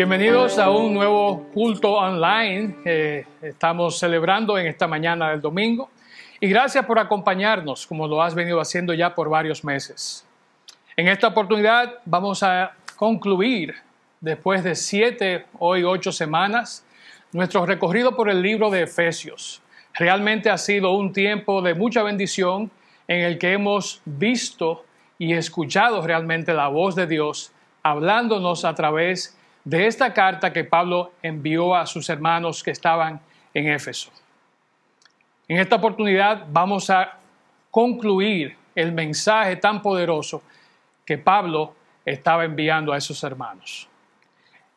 Bienvenidos a un nuevo culto online que estamos celebrando en esta mañana del domingo. Y gracias por acompañarnos, como lo has venido haciendo ya por varios meses. En esta oportunidad vamos a concluir, después de siete, hoy ocho semanas, nuestro recorrido por el libro de Efesios. Realmente ha sido un tiempo de mucha bendición en el que hemos visto y escuchado realmente la voz de Dios hablándonos a través de esta carta que Pablo envió a sus hermanos que estaban en Éfeso. En esta oportunidad vamos a concluir el mensaje tan poderoso que Pablo estaba enviando a esos hermanos.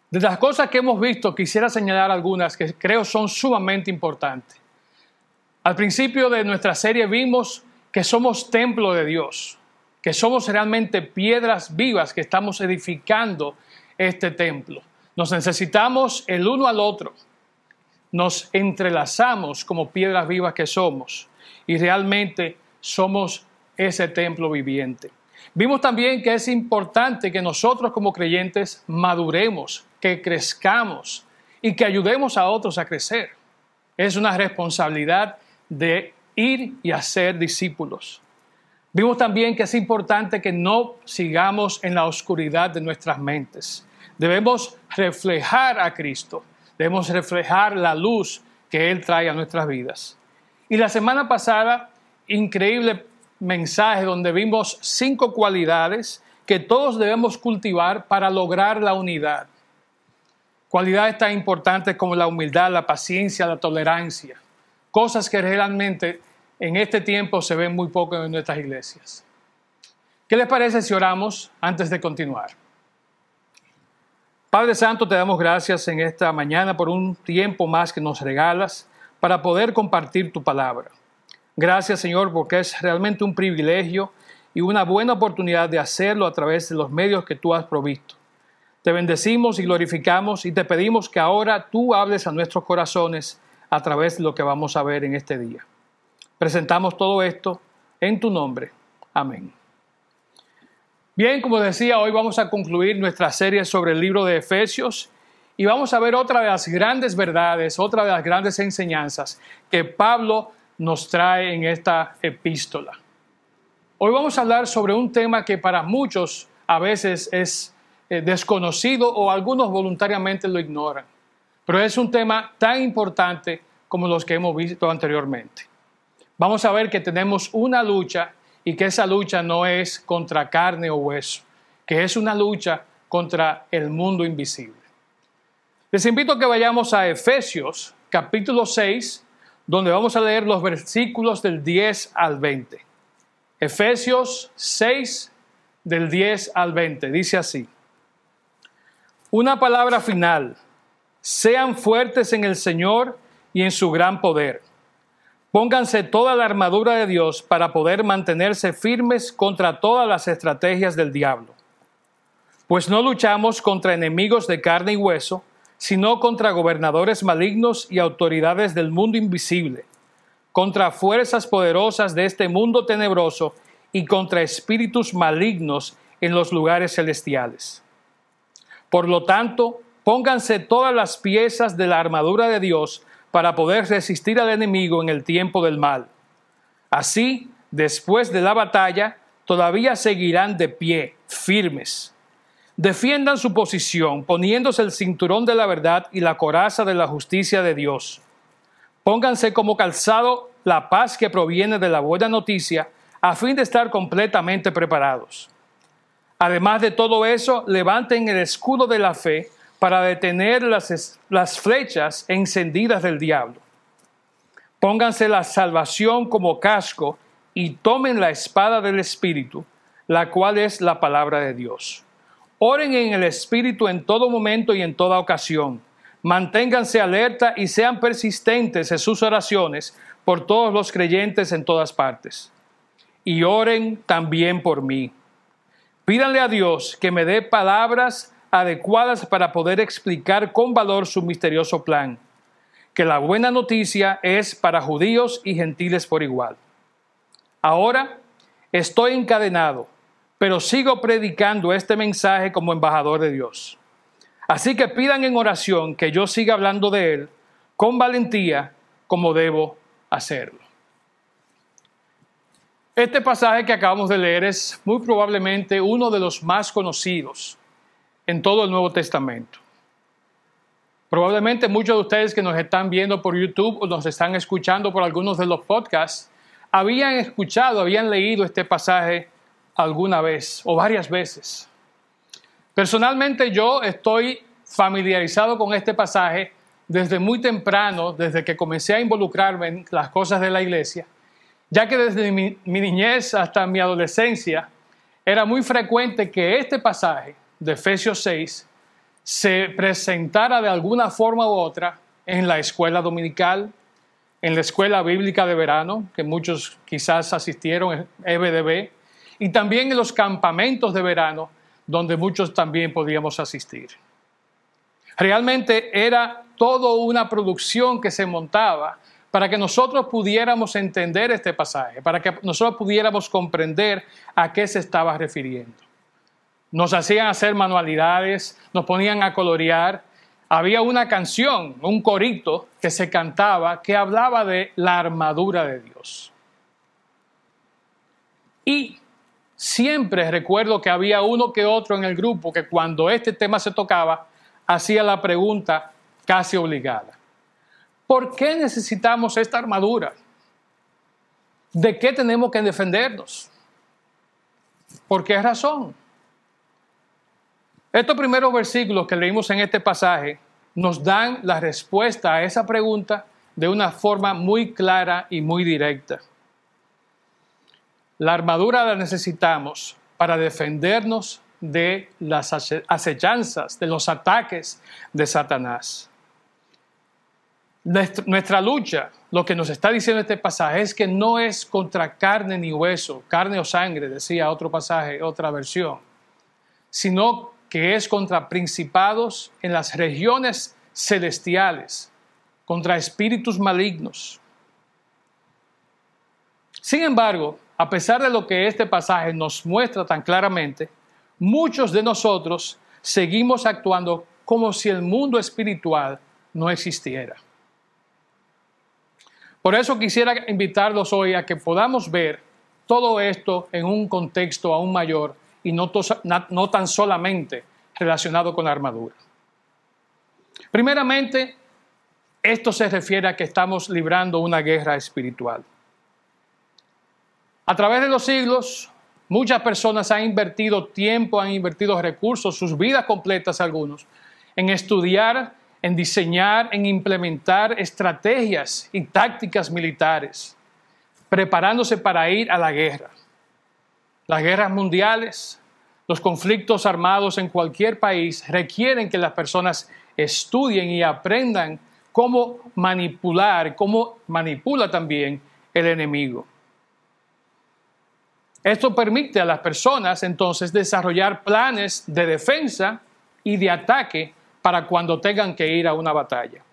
De las cosas que hemos visto, quisiera señalar algunas que creo son sumamente importantes. Al principio de nuestra serie vimos que somos templo de Dios, que somos realmente piedras vivas que estamos edificando este templo. Nos necesitamos el uno al otro. Nos entrelazamos como piedras vivas que somos y realmente somos ese templo viviente. Vimos también que es importante que nosotros como creyentes maduremos, que crezcamos y que ayudemos a otros a crecer. Es una responsabilidad de ir y hacer discípulos. Vimos también que es importante que no sigamos en la oscuridad de nuestras mentes. Debemos reflejar a Cristo, debemos reflejar la luz que Él trae a nuestras vidas. Y la semana pasada, increíble mensaje donde vimos cinco cualidades que todos debemos cultivar para lograr la unidad. Cualidades tan importantes como la humildad, la paciencia, la tolerancia cosas que realmente en este tiempo se ven muy poco en nuestras iglesias. ¿Qué les parece si oramos antes de continuar? Padre Santo, te damos gracias en esta mañana por un tiempo más que nos regalas para poder compartir tu palabra. Gracias Señor porque es realmente un privilegio y una buena oportunidad de hacerlo a través de los medios que tú has provisto. Te bendecimos y glorificamos y te pedimos que ahora tú hables a nuestros corazones a través de lo que vamos a ver en este día. Presentamos todo esto en tu nombre. Amén. Bien, como decía, hoy vamos a concluir nuestra serie sobre el libro de Efesios y vamos a ver otra de las grandes verdades, otra de las grandes enseñanzas que Pablo nos trae en esta epístola. Hoy vamos a hablar sobre un tema que para muchos a veces es eh, desconocido o algunos voluntariamente lo ignoran. Pero es un tema tan importante como los que hemos visto anteriormente. Vamos a ver que tenemos una lucha y que esa lucha no es contra carne o hueso, que es una lucha contra el mundo invisible. Les invito a que vayamos a Efesios capítulo 6, donde vamos a leer los versículos del 10 al 20. Efesios 6, del 10 al 20, dice así. Una palabra final sean fuertes en el Señor y en su gran poder. Pónganse toda la armadura de Dios para poder mantenerse firmes contra todas las estrategias del diablo. Pues no luchamos contra enemigos de carne y hueso, sino contra gobernadores malignos y autoridades del mundo invisible, contra fuerzas poderosas de este mundo tenebroso y contra espíritus malignos en los lugares celestiales. Por lo tanto, Pónganse todas las piezas de la armadura de Dios para poder resistir al enemigo en el tiempo del mal. Así, después de la batalla, todavía seguirán de pie, firmes. Defiendan su posición, poniéndose el cinturón de la verdad y la coraza de la justicia de Dios. Pónganse como calzado la paz que proviene de la buena noticia, a fin de estar completamente preparados. Además de todo eso, levanten el escudo de la fe, para detener las, flechas encendidas del diablo. Pónganse la salvación como casco y tomen la espada del Espíritu, la cual es la palabra de Dios. Oren en el Espíritu en todo momento y en toda ocasión. Manténganse alerta y sean persistentes en sus oraciones por todos los creyentes en todas partes. Y oren también por mí. Pídanle a Dios que me dé palabras adecuadas para poder explicar con valor su misterioso plan, que la buena noticia es para judíos y gentiles por igual. Ahora estoy encadenado, pero sigo predicando este mensaje como embajador de Dios. Así que pidan en oración que yo siga hablando de Él con valentía como debo hacerlo. Este pasaje que acabamos de leer es muy probablemente uno de los más conocidos en todo el Nuevo Testamento. Probablemente muchos de ustedes que nos están viendo por YouTube o nos están escuchando por algunos de los podcasts, habían escuchado, habían leído este pasaje alguna vez o varias veces. Personalmente yo estoy familiarizado con este pasaje desde muy temprano, desde que comencé a involucrarme en las cosas de la iglesia, ya que desde mi, niñez hasta mi adolescencia era muy frecuente que este pasaje de Efesios 6 se presentara de alguna forma u otra en la escuela dominical, en la escuela bíblica de verano, que muchos quizás asistieron, EBDB, y también en los campamentos de verano, donde muchos también podíamos asistir. Realmente era toda una producción que se montaba para que nosotros pudiéramos entender este pasaje, para que nosotros pudiéramos comprender a qué se estaba refiriendo. Nos hacían hacer manualidades, nos ponían a colorear. Había una canción, un corito que se cantaba que hablaba de la armadura de Dios. Y siempre recuerdo que había uno que otro en el grupo que cuando este tema se tocaba, hacía la pregunta casi obligada. ¿Por qué necesitamos esta armadura? ¿De qué tenemos que defendernos? ¿Por qué razón? Estos primeros versículos que leímos en este pasaje nos dan la respuesta a esa pregunta de una forma muy clara y muy directa. La armadura la necesitamos para defendernos de las acechanzas, de los ataques de Satanás. Nuestra lucha, lo que nos está diciendo este pasaje, es que no es contra carne ni hueso, carne o sangre, decía otro pasaje, otra versión, sino que es contra principados en las regiones celestiales, contra espíritus malignos. Sin embargo, a pesar de lo que este pasaje nos muestra tan claramente, muchos de nosotros seguimos actuando como si el mundo espiritual no existiera. Por eso quisiera invitarlos hoy a que podamos ver todo esto en un contexto aún mayor y no, tan solamente relacionado con la armadura. Primeramente, esto se refiere a que estamos librando una guerra espiritual. A través de los siglos, muchas personas han invertido tiempo, han invertido recursos, sus vidas completas algunos, en estudiar, en diseñar, en implementar estrategias y tácticas militares, preparándose para ir a la guerra. Las guerras mundiales, los conflictos armados en cualquier país requieren que las personas estudien y aprendan cómo manipular, cómo manipula también el enemigo. Esto permite a las personas entonces desarrollar planes de defensa y de ataque para cuando tengan que ir a una batalla.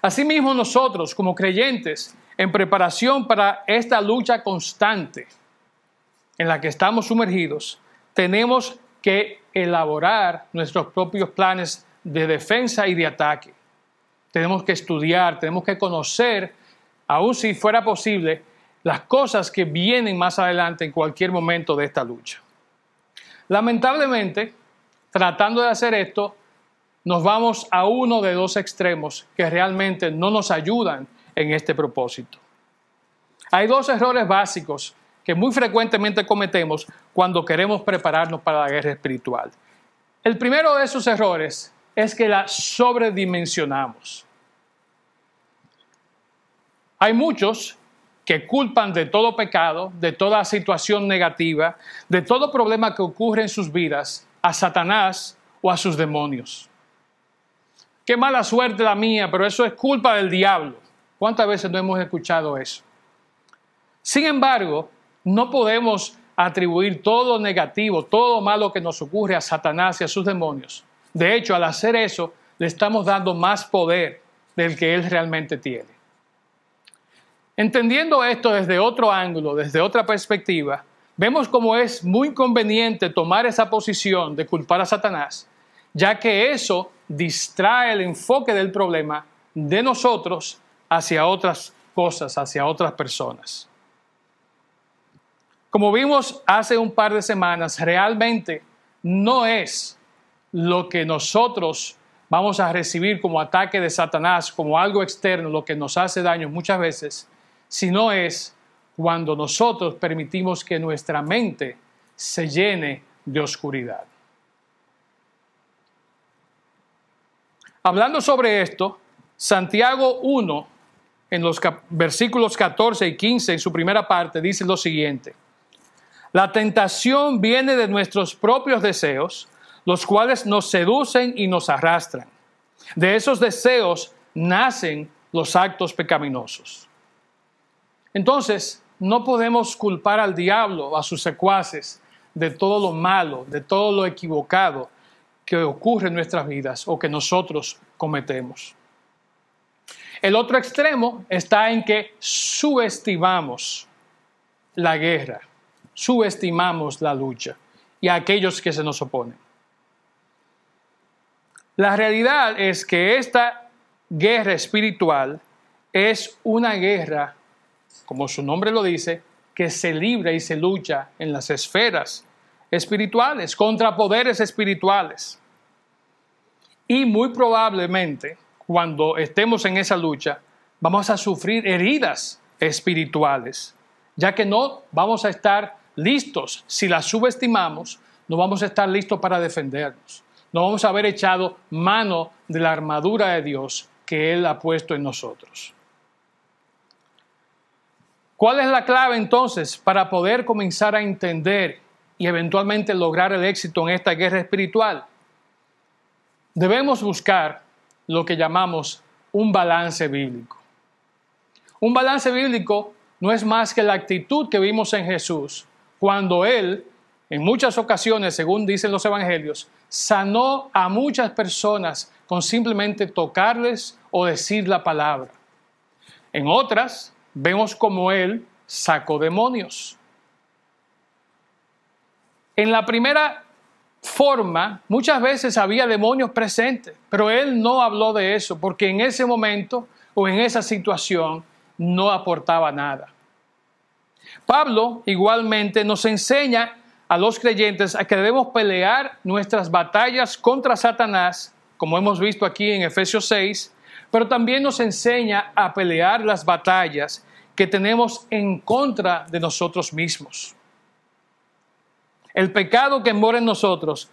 Asimismo nosotros como creyentes, en preparación para esta lucha constante, en la que estamos sumergidos, tenemos que elaborar nuestros propios planes de defensa y de ataque. Tenemos que estudiar, tenemos que conocer, aun si fuera posible, las cosas que vienen más adelante en cualquier momento de esta lucha. Lamentablemente, tratando de hacer esto, nos vamos a uno de dos extremos que realmente no nos ayudan en este propósito. Hay dos errores básicos que muy frecuentemente cometemos cuando queremos prepararnos para la guerra espiritual. El primero de esos errores es que la sobredimensionamos. Hay muchos que culpan de todo pecado, de toda situación negativa, de todo problema que ocurre en sus vidas a Satanás o a sus demonios. Qué mala suerte la mía, pero eso es culpa del diablo. ¿Cuántas veces no hemos escuchado eso? Sin embargo, no podemos atribuir todo negativo, todo malo que nos ocurre a Satanás y a sus demonios. De hecho, al hacer eso, le estamos dando más poder del que él realmente tiene. Entendiendo esto desde otro ángulo, desde otra perspectiva, vemos cómo es muy conveniente tomar esa posición de culpar a Satanás ya que eso distrae el enfoque del problema de nosotros hacia otras cosas, hacia otras personas. Como vimos hace un par de semanas, realmente no es lo que nosotros vamos a recibir como ataque de Satanás, como algo externo, lo que nos hace daño muchas veces, sino es cuando nosotros permitimos que nuestra mente se llene de oscuridad. Hablando sobre esto, Santiago 1, en los versículos 14 y 15, en su primera parte, dice lo siguiente. La tentación viene de nuestros propios deseos, los cuales nos seducen y nos arrastran. De esos deseos nacen los actos pecaminosos. Entonces, no podemos culpar al diablo, a sus secuaces, de todo lo malo, de todo lo equivocado que ocurre en nuestras vidas o que nosotros cometemos. El otro extremo está en que subestimamos la guerra subestimamos la lucha y a aquellos que se nos oponen. La realidad es que esta guerra espiritual es una guerra, como su nombre lo dice, que se libra y se lucha en las esferas espirituales, contra poderes espirituales. Y muy probablemente, cuando estemos en esa lucha, vamos a sufrir heridas espirituales, ya que no vamos a estar listos. Si la subestimamos, no vamos a estar listos para defendernos. No vamos a haber echado mano de la armadura de Dios que Él ha puesto en nosotros. ¿Cuál es la clave entonces para poder comenzar a entender y eventualmente lograr el éxito en esta guerra espiritual? Debemos buscar lo que llamamos un balance bíblico. Un balance bíblico no es más que la actitud que vimos en Jesús cuando Él, en muchas ocasiones, según dicen los evangelios, sanó a muchas personas con simplemente tocarles o decir la palabra. En otras, vemos como Él sacó demonios. En la primera forma, muchas veces había demonios presentes, pero Él no habló de eso porque en ese momento o en esa situación no aportaba nada. Pablo igualmente nos enseña a los creyentes a que debemos pelear nuestras batallas contra Satanás, como hemos visto aquí en Efesios 6, pero también nos enseña a pelear las batallas que tenemos en contra de nosotros mismos. El pecado que mora en nosotros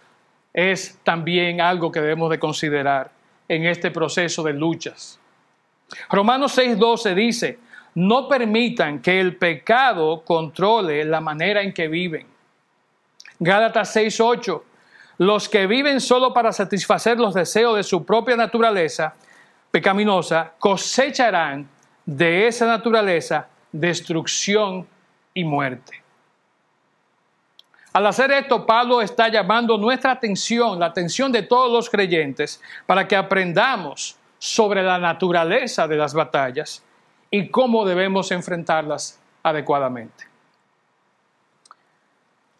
es también algo que debemos de considerar en este proceso de luchas. Romanos 6:12 dice, no permitan que el pecado controle la manera en que viven. Gálatas 6:8. Los que viven solo para satisfacer los deseos de su propia naturaleza pecaminosa cosecharán de esa naturaleza destrucción y muerte. Al hacer esto, Pablo está llamando nuestra atención, la atención de todos los creyentes, para que aprendamos sobre la naturaleza de las batallas y cómo debemos enfrentarlas adecuadamente.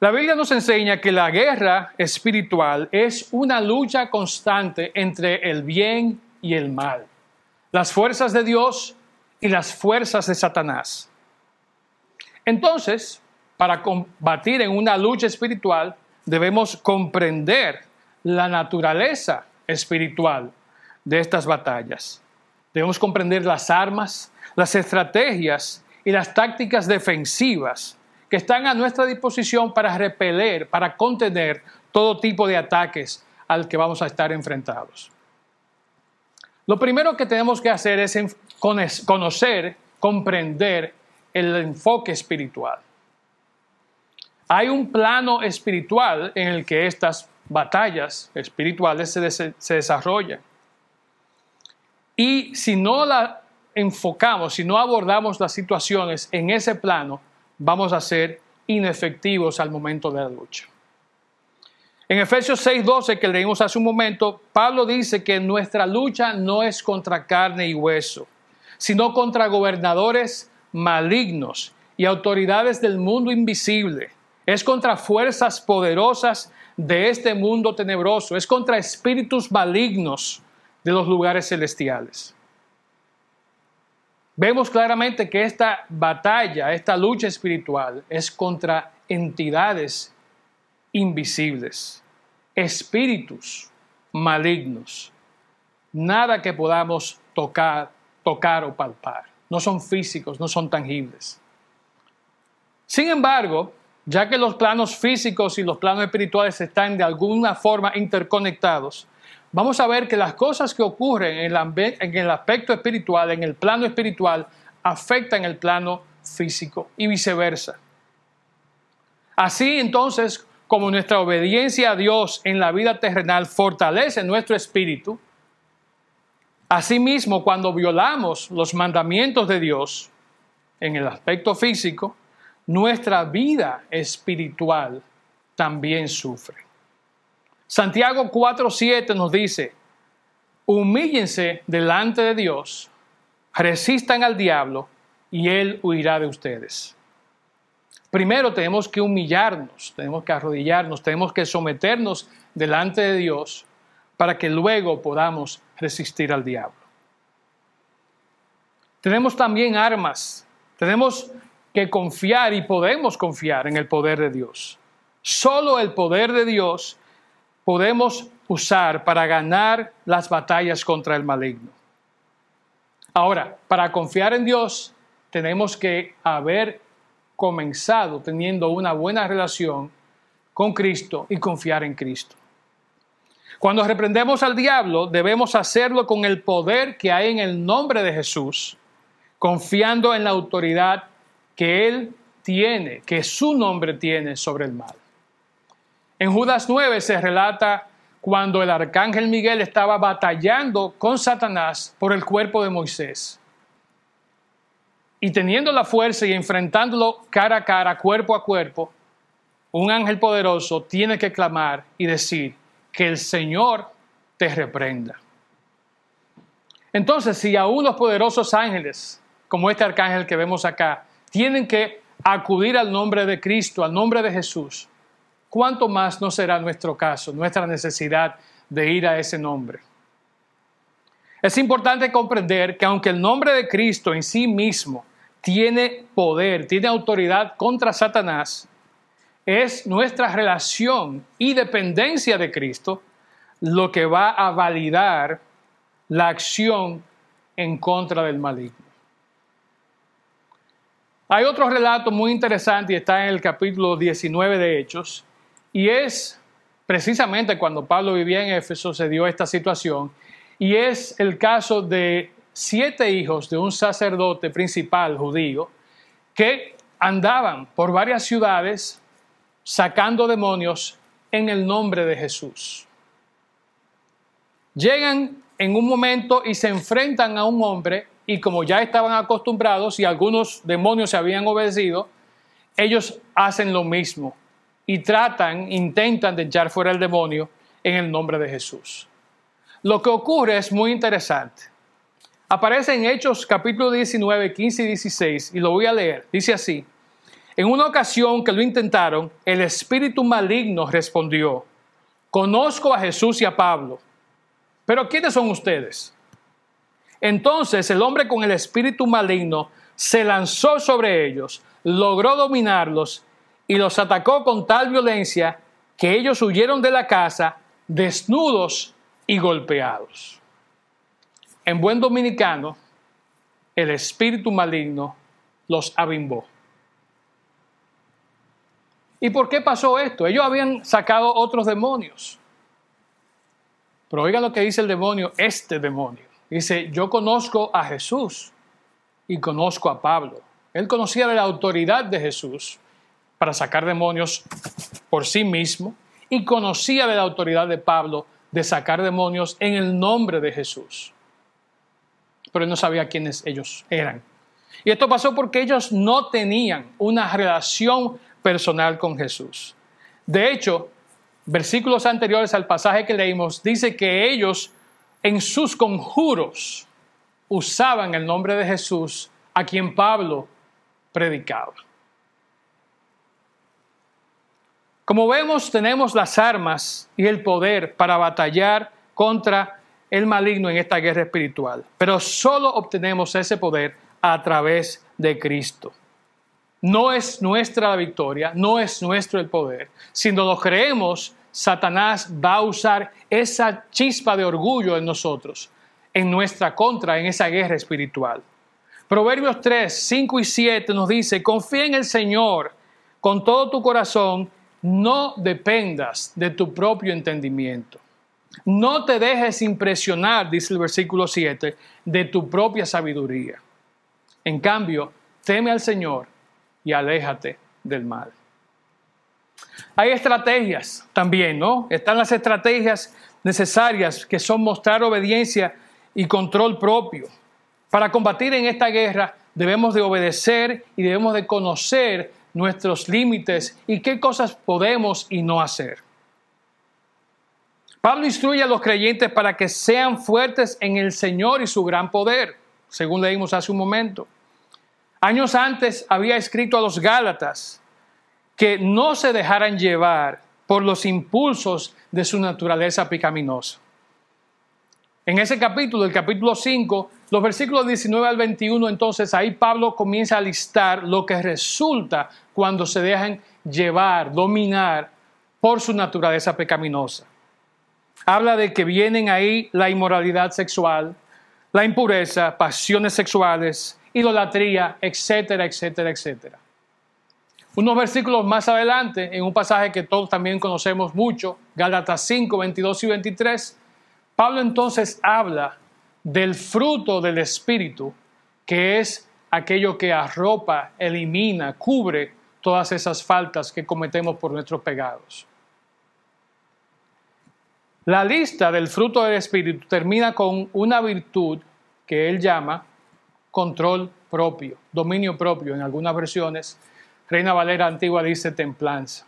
La Biblia nos enseña que la guerra espiritual es una lucha constante entre el bien y el mal, las fuerzas de Dios y las fuerzas de Satanás. Entonces, para combatir en una lucha espiritual, debemos comprender la naturaleza espiritual de estas batallas. Debemos comprender las armas, las estrategias y las tácticas defensivas que están a nuestra disposición para repeler, para contener todo tipo de ataques al que vamos a estar enfrentados. Lo primero que tenemos que hacer es conocer, comprender el enfoque espiritual. Hay un plano espiritual en el que estas batallas espirituales se, desarrollan. Y si no la enfocamos, si no abordamos las situaciones en ese plano, vamos a ser inefectivos al momento de la lucha. En Efesios 6:12 que leímos hace un momento, Pablo dice que nuestra lucha no es contra carne y hueso, sino contra gobernadores malignos y autoridades del mundo invisible, es contra fuerzas poderosas de este mundo tenebroso, es contra espíritus malignos de los lugares celestiales. Vemos claramente que esta batalla, esta lucha espiritual es contra entidades invisibles, espíritus malignos, nada que podamos tocar, tocar o palpar. No son físicos, no son tangibles. Sin embargo, ya que los planos físicos y los planos espirituales están de alguna forma interconectados, vamos a ver que las cosas que ocurren en el, aspecto espiritual, en el plano espiritual, afectan el plano físico y viceversa. Así entonces, como nuestra obediencia a Dios en la vida terrenal fortalece nuestro espíritu, asimismo cuando violamos los mandamientos de Dios en el aspecto físico, nuestra vida espiritual también sufre. Santiago 4:7 nos dice, humíllense delante de Dios, resistan al diablo y él huirá de ustedes. Primero tenemos que humillarnos, tenemos que arrodillarnos, tenemos que someternos delante de Dios para que luego podamos resistir al diablo. Tenemos también armas, tenemos que confiar y podemos confiar en el poder de Dios. Solo el poder de Dios podemos usar para ganar las batallas contra el maligno. Ahora, para confiar en Dios, tenemos que haber comenzado teniendo una buena relación con Cristo y confiar en Cristo. Cuando reprendemos al diablo, debemos hacerlo con el poder que hay en el nombre de Jesús, confiando en la autoridad que Él tiene, que su nombre tiene sobre el mal. En Judas 9 se relata cuando el arcángel Miguel estaba batallando con Satanás por el cuerpo de Moisés. Y teniendo la fuerza y enfrentándolo cara a cara, cuerpo a cuerpo, un ángel poderoso tiene que clamar y decir que el Señor te reprenda. Entonces, si a unos poderosos ángeles, como este arcángel que vemos acá, tienen que acudir al nombre de Cristo, al nombre de Jesús, ¿cuánto más no será nuestro caso, nuestra necesidad de ir a ese nombre? Es importante comprender que aunque el nombre de Cristo en sí mismo tiene poder, tiene autoridad contra Satanás, es nuestra relación y dependencia de Cristo lo que va a validar la acción en contra del maligno. Hay otro relato muy interesante y está en el capítulo 19 de Hechos, y es precisamente cuando Pablo vivía en Éfeso se dio esta situación, y es el caso de siete hijos de un sacerdote principal judío que andaban por varias ciudades sacando demonios en el nombre de Jesús. Llegan en un momento y se enfrentan a un hombre y como ya estaban acostumbrados y algunos demonios se habían obedecido, ellos hacen lo mismo y tratan, intentan de echar fuera el demonio en el nombre de Jesús. Lo que ocurre es muy interesante. Aparece en Hechos capítulo 19, 15 y 16 y lo voy a leer. Dice así, en una ocasión que lo intentaron, el espíritu maligno respondió, conozco a Jesús y a Pablo, pero ¿quiénes son ustedes? Entonces el hombre con el espíritu maligno se lanzó sobre ellos, logró dominarlos y los atacó con tal violencia que ellos huyeron de la casa desnudos y golpeados. En buen dominicano, el espíritu maligno los abimbó. ¿Y por qué pasó esto? Ellos habían sacado otros demonios. Pero oigan lo que dice el demonio, este demonio. Dice, yo conozco a Jesús y conozco a Pablo. Él conocía la autoridad de Jesús para sacar demonios por sí mismo y conocía de la autoridad de Pablo de sacar demonios en el nombre de Jesús. Pero él no sabía quiénes ellos eran. Y esto pasó porque ellos no tenían una relación personal con Jesús. De hecho, versículos anteriores al pasaje que leímos dice que ellos en sus conjuros usaban el nombre de Jesús a quien Pablo predicaba. Como vemos, tenemos las armas y el poder para batallar contra el maligno en esta guerra espiritual, pero solo obtenemos ese poder a través de Cristo. No es nuestra la victoria, no es nuestro el poder. Si no lo creemos, Satanás va a usar esa chispa de orgullo en nosotros, en nuestra contra, en esa guerra espiritual. Proverbios 3, 5 y 7 nos dice, confía en el Señor con todo tu corazón, no dependas de tu propio entendimiento. No te dejes impresionar, dice el versículo 7, de tu propia sabiduría. En cambio, teme al Señor y aléjate del mal. Hay estrategias también, ¿no? Están las estrategias necesarias que son mostrar obediencia y control propio. Para combatir en esta guerra debemos de obedecer y debemos de conocer nuestros límites y qué cosas podemos y no hacer. Pablo instruye a los creyentes para que sean fuertes en el Señor y su gran poder, según leímos hace un momento. Años antes había escrito a los Gálatas que no se dejaran llevar por los impulsos de su naturaleza pecaminosa. En ese capítulo, el capítulo 5, los versículos 19 al 21, entonces ahí Pablo comienza a listar lo que resulta cuando se dejan llevar, dominar por su naturaleza pecaminosa. Habla de que vienen ahí la inmoralidad sexual, la impureza, pasiones sexuales, idolatría, etcétera, etcétera, etcétera. Unos versículos más adelante, en un pasaje que todos también conocemos mucho, Gálatas 5, 22 y 23, Pablo entonces habla del fruto del Espíritu, que es aquello que arropa, elimina, cubre todas esas faltas que cometemos por nuestros pecados. La lista del fruto del Espíritu termina con una virtud que él llama control propio, dominio propio. En algunas versiones, Reina Valera Antigua dice templanza.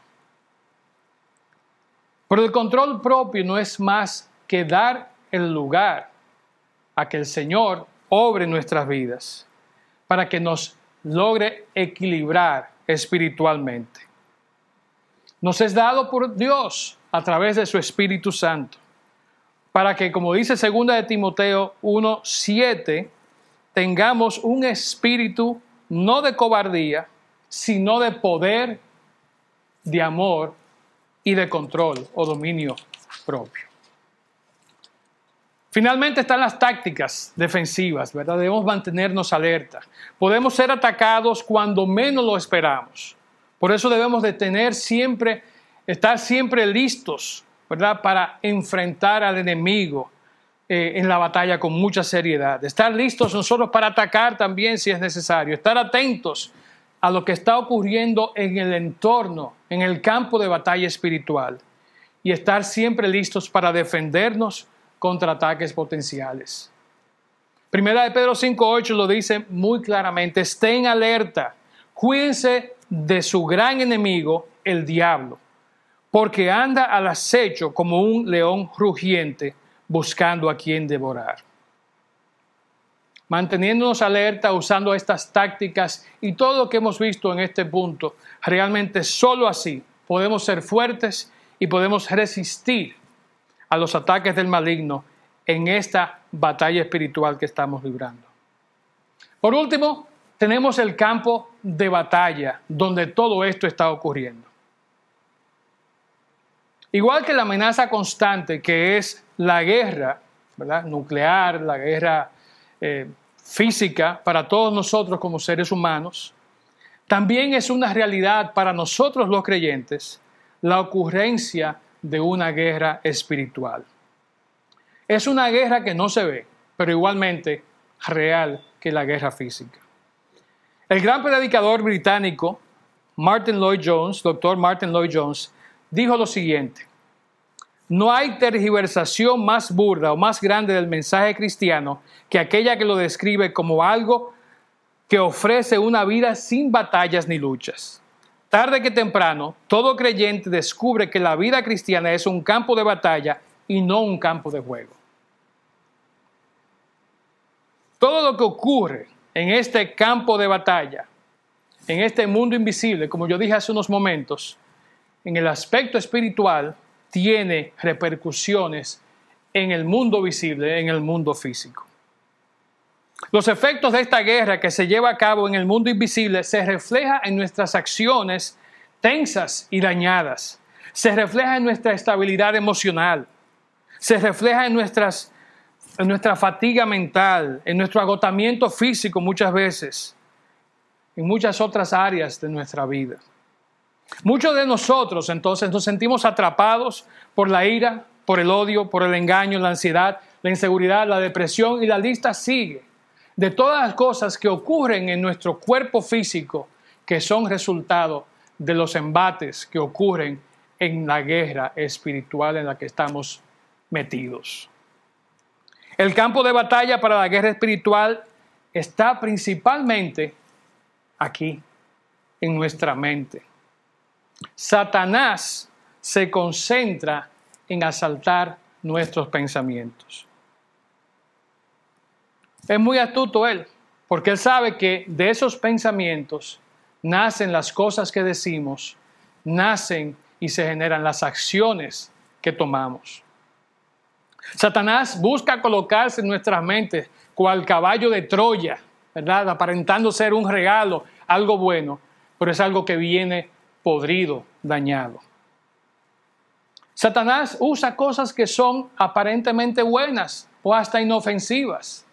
Pero el control propio no es más que dar el lugar a que el Señor obre nuestras vidas para que nos logre equilibrar espiritualmente. Nos es dado por Dios a través de su Espíritu Santo, para que, como dice 2 de Timoteo 1:7, tengamos un espíritu no de cobardía, sino de poder, de amor y de control o dominio propio. Finalmente están las tácticas defensivas, ¿verdad? Debemos mantenernos alerta. Podemos ser atacados cuando menos lo esperamos. Por eso debemos de tener siempre estar siempre listos, ¿verdad? Para enfrentar al enemigo eh, en la batalla con mucha seriedad. Estar listos nosotros para atacar también si es necesario. Estar atentos a lo que está ocurriendo en el entorno, en el campo de batalla espiritual. Y estar siempre listos para defendernos contra ataques potenciales. Primera de Pedro 5.8 lo dice muy claramente, estén alerta, cuídense de su gran enemigo, el diablo porque anda al acecho como un león rugiente buscando a quien devorar. Manteniéndonos alerta usando estas tácticas y todo lo que hemos visto en este punto, realmente solo así podemos ser fuertes y podemos resistir a los ataques del maligno en esta batalla espiritual que estamos librando. Por último, tenemos el campo de batalla donde todo esto está ocurriendo. Igual que la amenaza constante que es la guerra nuclear, la guerra eh, física para todos nosotros como seres humanos, también es una realidad para nosotros los creyentes la ocurrencia de una guerra espiritual. Es una guerra que no se ve, pero igualmente real que la guerra física. El gran predicador británico Martin Lloyd Jones, doctor Martin Lloyd Jones, dijo lo siguiente, no hay tergiversación más burda o más grande del mensaje cristiano que aquella que lo describe como algo que ofrece una vida sin batallas ni luchas. Tarde que temprano, todo creyente descubre que la vida cristiana es un campo de batalla y no un campo de juego. Todo lo que ocurre en este campo de batalla, en este mundo invisible, como yo dije hace unos momentos, en el aspecto espiritual tiene repercusiones en el mundo visible, en el mundo físico. Los efectos de esta guerra que se lleva a cabo en el mundo invisible se refleja en nuestras acciones tensas y dañadas. Se refleja en nuestra estabilidad emocional. Se refleja en, en nuestra fatiga mental, en nuestro agotamiento físico muchas veces, en muchas otras áreas de nuestra vida. Muchos de nosotros entonces nos sentimos atrapados por la ira, por el odio, por el engaño, la ansiedad, la inseguridad, la depresión y la lista sigue de todas las cosas que ocurren en nuestro cuerpo físico que son resultado de los embates que ocurren en la guerra espiritual en la que estamos metidos. El campo de batalla para la guerra espiritual está principalmente aquí, en nuestra mente. Satanás se concentra en asaltar nuestros pensamientos. Es muy astuto él, porque él sabe que de esos pensamientos nacen las cosas que decimos, nacen y se generan las acciones que tomamos. Satanás busca colocarse en nuestras mentes cual caballo de Troya, ¿verdad? Aparentando ser un regalo, algo bueno, pero es algo que viene podrido, dañado. Satanás usa cosas que son aparentemente buenas o hasta inofensivas.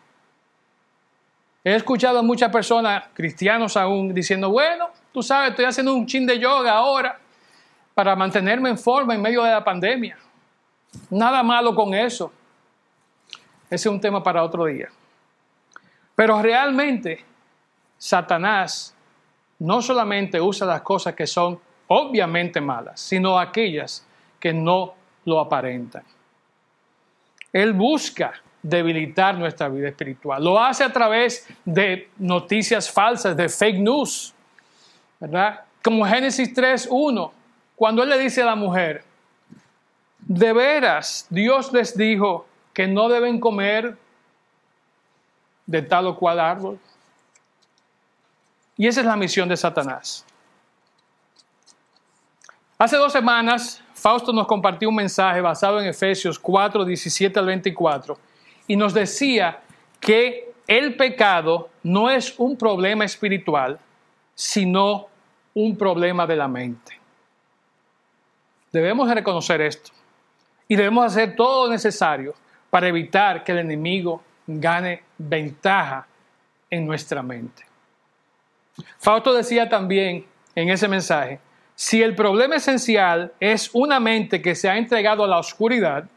He escuchado a muchas personas, cristianos aún, diciendo, bueno, tú sabes, estoy haciendo un chin de yoga ahora para mantenerme en forma en medio de la pandemia. Nada malo con eso. Ese es un tema para otro día. Pero realmente Satanás no solamente usa las cosas que son obviamente malas, sino aquellas que no lo aparentan. Él busca debilitar nuestra vida espiritual. Lo hace a través de noticias falsas, de fake news, ¿verdad? Como Génesis 3.1, cuando él le dice a la mujer, de veras Dios les dijo que no deben comer de tal o cual árbol. Y esa es la misión de Satanás. Hace dos semanas, Fausto nos compartió un mensaje basado en Efesios 4, 17 al 24, y nos decía que el pecado no es un problema espiritual, sino un problema de la mente. Debemos reconocer esto y debemos hacer todo lo necesario para evitar que el enemigo gane ventaja en nuestra mente. Fausto decía también en ese mensaje, si el problema esencial es una mente que se ha entregado a la oscuridad,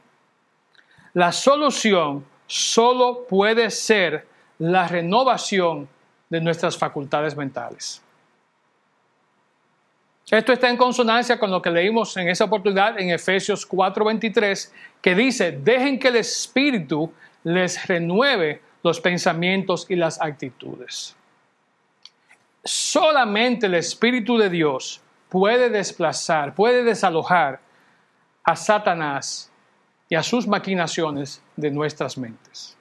la solución solo puede ser la renovación de nuestras facultades mentales. Esto está en consonancia con lo que leímos en esa oportunidad en Efesios 4:23, que dice, dejen que el Espíritu les renueve los pensamientos y las actitudes. Solamente el Espíritu de Dios puede desplazar, puede desalojar a Satanás y a sus maquinaciones de nuestras mentes.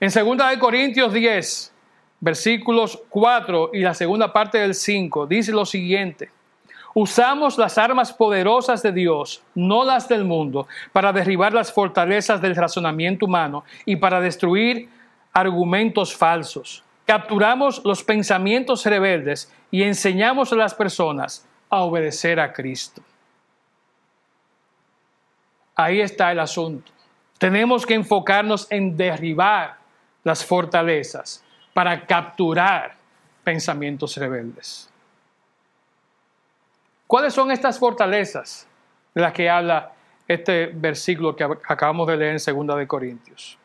En 2 Corintios 10, versículos 4 y la segunda parte del 5, dice lo siguiente. Usamos las armas poderosas de Dios, no las del mundo, para derribar las fortalezas del razonamiento humano y para destruir argumentos falsos. Capturamos los pensamientos rebeldes y enseñamos a las personas a obedecer a Cristo. Ahí está el asunto. Tenemos que enfocarnos en derribar las fortalezas para capturar pensamientos rebeldes. ¿Cuáles son estas fortalezas de las que habla este versículo que acabamos de leer en 2 de Corintios?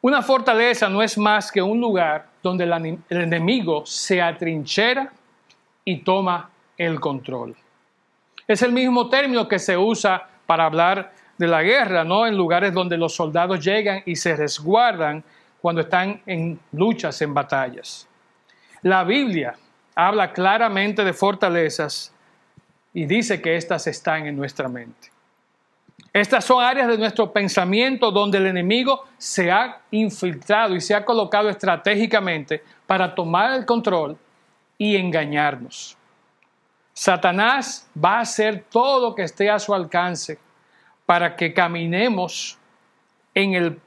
Una fortaleza no es más que un lugar donde el enemigo se atrinchera y toma el control. Es el mismo término que se usa para hablar de la guerra, ¿no? En lugares donde los soldados llegan y se resguardan cuando están en luchas, en batallas. La Biblia habla claramente de fortalezas y dice que éstas están en nuestra mente. Estas son áreas de nuestro pensamiento donde el enemigo se ha infiltrado y se ha colocado estratégicamente para tomar el control y engañarnos. Satanás va a hacer todo lo que esté a su alcance para que caminemos en el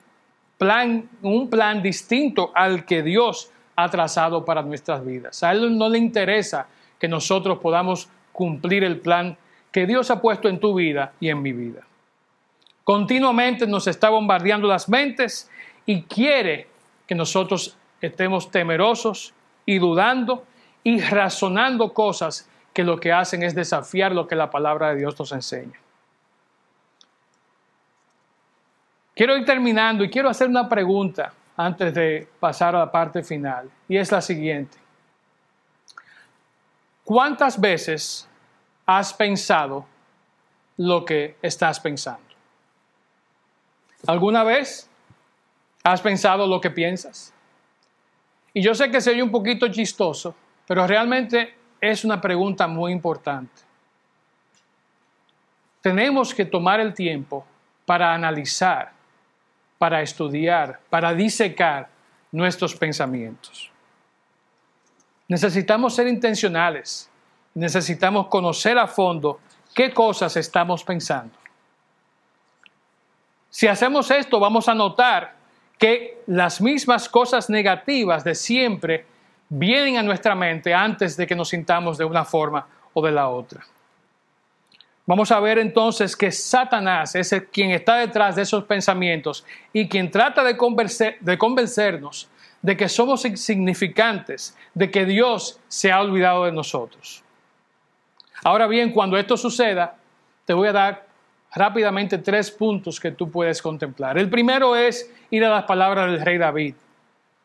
plan, un plan distinto al que Dios ha trazado para nuestras vidas. A Él no le interesa que nosotros podamos cumplir el plan que Dios ha puesto en tu vida y en mi vida. Continuamente nos está bombardeando las mentes y quiere que nosotros estemos temerosos y dudando y razonando cosas que lo que hacen es desafiar lo que la palabra de Dios nos enseña. Quiero ir terminando y quiero hacer una pregunta antes de pasar a la parte final, y es la siguiente. ¿Cuántas veces has pensado lo que estás pensando? ¿Alguna vez has pensado lo que piensas? Y yo sé que se oye un poquito chistoso, pero realmente es una pregunta muy importante. Tenemos que tomar el tiempo para analizar, para estudiar, para disecar nuestros pensamientos. Necesitamos ser intencionales, necesitamos conocer a fondo qué cosas estamos pensando. Si hacemos esto, vamos a notar que las mismas cosas negativas de siempre vienen a nuestra mente antes de que nos sintamos de una forma o de la otra. Vamos a ver entonces que Satanás es el, quien está detrás de esos pensamientos y quien trata de, de convencernos de que somos insignificantes, de que Dios se ha olvidado de nosotros. Ahora bien, cuando esto suceda, te voy a dar rápidamente tres puntos que tú puedes contemplar. El primero es ir a las palabras del rey David.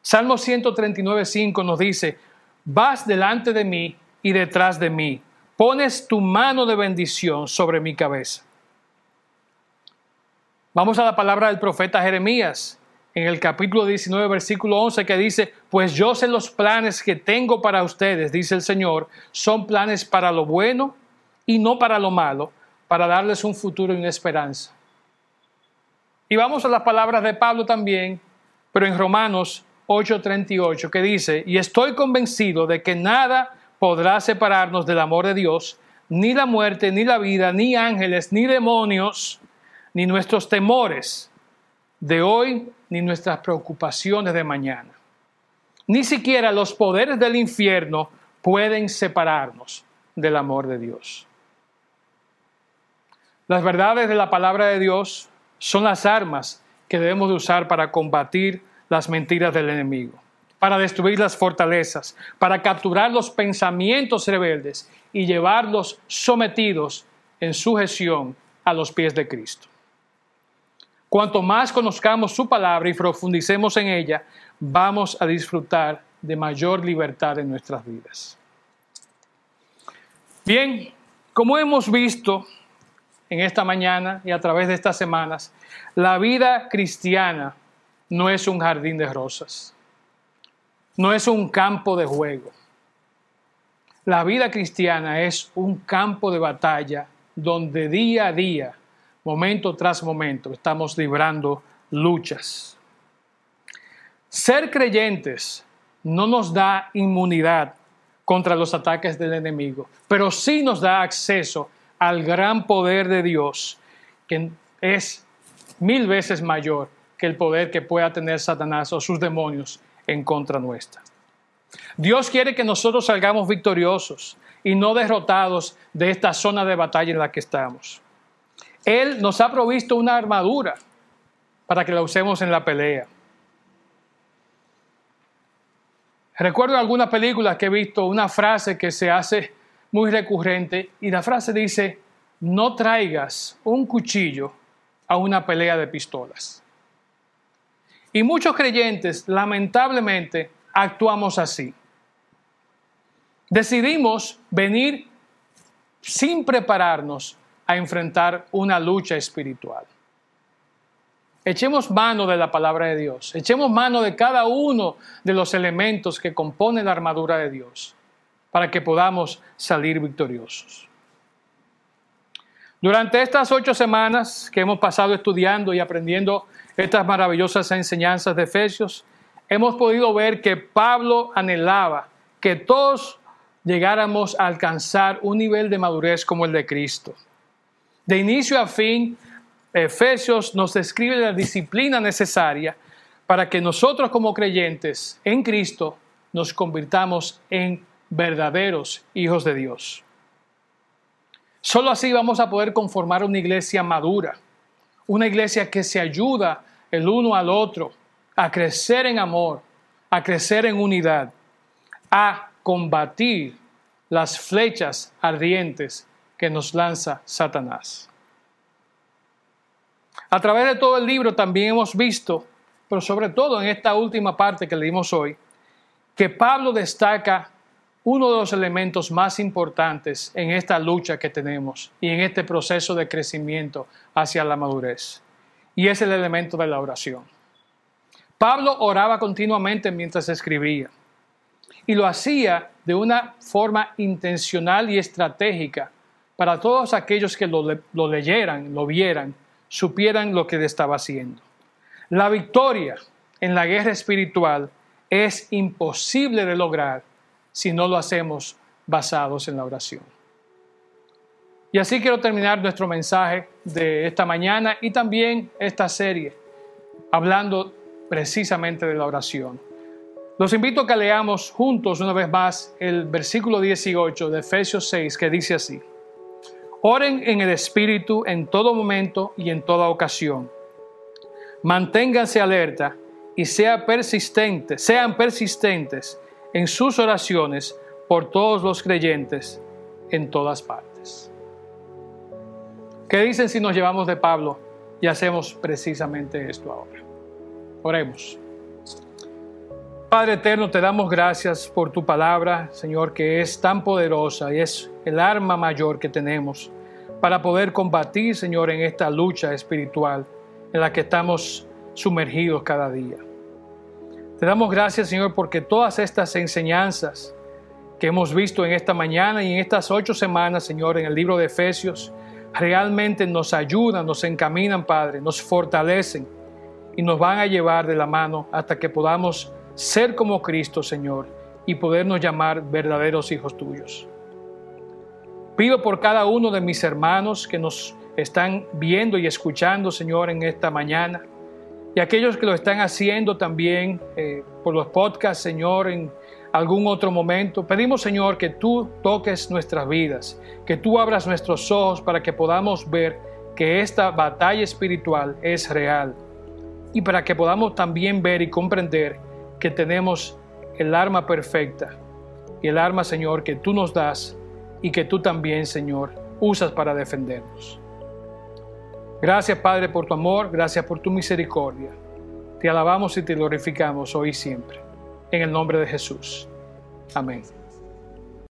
Salmo 139.5 nos dice, vas delante de mí y detrás de mí, pones tu mano de bendición sobre mi cabeza. Vamos a la palabra del profeta Jeremías en el capítulo 19, versículo 11, que dice, pues yo sé los planes que tengo para ustedes, dice el Señor, son planes para lo bueno y no para lo malo, para darles un futuro y una esperanza. Y vamos a las palabras de Pablo también, pero en Romanos 8:38, que dice, y estoy convencido de que nada podrá separarnos del amor de Dios, ni la muerte, ni la vida, ni ángeles, ni demonios, ni nuestros temores de hoy, ni nuestras preocupaciones de mañana. Ni siquiera los poderes del infierno pueden separarnos del amor de Dios. Las verdades de la palabra de Dios son las armas que debemos de usar para combatir las mentiras del enemigo, para destruir las fortalezas, para capturar los pensamientos rebeldes y llevarlos sometidos en sujeción a los pies de Cristo. Cuanto más conozcamos su palabra y profundicemos en ella, vamos a disfrutar de mayor libertad en nuestras vidas. Bien, como hemos visto, en esta mañana y a través de estas semanas, la vida cristiana no es un jardín de rosas, no es un campo de juego. La vida cristiana es un campo de batalla donde día a día, momento tras momento, estamos librando luchas. Ser creyentes no nos da inmunidad contra los ataques del enemigo, pero sí nos da acceso al gran poder de Dios, que es mil veces mayor que el poder que pueda tener Satanás o sus demonios en contra nuestra. Dios quiere que nosotros salgamos victoriosos y no derrotados de esta zona de batalla en la que estamos. Él nos ha provisto una armadura para que la usemos en la pelea. Recuerdo en algunas películas que he visto una frase que se hace muy recurrente y la frase dice, no traigas un cuchillo a una pelea de pistolas. Y muchos creyentes, lamentablemente, actuamos así. Decidimos venir sin prepararnos a enfrentar una lucha espiritual. Echemos mano de la palabra de Dios, echemos mano de cada uno de los elementos que componen la armadura de Dios para que podamos salir victoriosos. Durante estas ocho semanas que hemos pasado estudiando y aprendiendo estas maravillosas enseñanzas de Efesios, hemos podido ver que Pablo anhelaba que todos llegáramos a alcanzar un nivel de madurez como el de Cristo. De inicio a fin, Efesios nos describe la disciplina necesaria para que nosotros como creyentes en Cristo nos convirtamos en verdaderos hijos de Dios. Solo así vamos a poder conformar una iglesia madura, una iglesia que se ayuda el uno al otro a crecer en amor, a crecer en unidad, a combatir las flechas ardientes que nos lanza Satanás. A través de todo el libro también hemos visto, pero sobre todo en esta última parte que leímos hoy, que Pablo destaca uno de los elementos más importantes en esta lucha que tenemos y en este proceso de crecimiento hacia la madurez. Y es el elemento de la oración. Pablo oraba continuamente mientras escribía y lo hacía de una forma intencional y estratégica para todos aquellos que lo, lo leyeran, lo vieran, supieran lo que estaba haciendo. La victoria en la guerra espiritual es imposible de lograr si no lo hacemos basados en la oración. Y así quiero terminar nuestro mensaje de esta mañana y también esta serie, hablando precisamente de la oración. Los invito a que leamos juntos una vez más el versículo 18 de Efesios 6 que dice así. Oren en el Espíritu en todo momento y en toda ocasión. Manténganse alerta y sea persistentes, sean persistentes en sus oraciones por todos los creyentes en todas partes. ¿Qué dicen si nos llevamos de Pablo y hacemos precisamente esto ahora? Oremos. Padre eterno, te damos gracias por tu palabra, Señor, que es tan poderosa y es el arma mayor que tenemos para poder combatir, Señor, en esta lucha espiritual en la que estamos sumergidos cada día. Te damos gracias, Señor, porque todas estas enseñanzas que hemos visto en esta mañana y en estas ocho semanas, Señor, en el libro de Efesios, realmente nos ayudan, nos encaminan, Padre, nos fortalecen y nos van a llevar de la mano hasta que podamos ser como Cristo, Señor, y podernos llamar verdaderos hijos tuyos. Pido por cada uno de mis hermanos que nos están viendo y escuchando, Señor, en esta mañana y aquellos que lo están haciendo también eh, por los podcasts, Señor, en algún otro momento. Pedimos, Señor, que tú toques nuestras vidas, que tú abras nuestros ojos para que podamos ver que esta batalla espiritual es real y para que podamos también ver y comprender que tenemos el arma perfecta y el arma, Señor, que tú nos das y que tú también, Señor, usas para defendernos. Gracias Padre por tu amor, gracias por tu misericordia. Te alabamos y te glorificamos hoy y siempre. En el nombre de Jesús. Amén.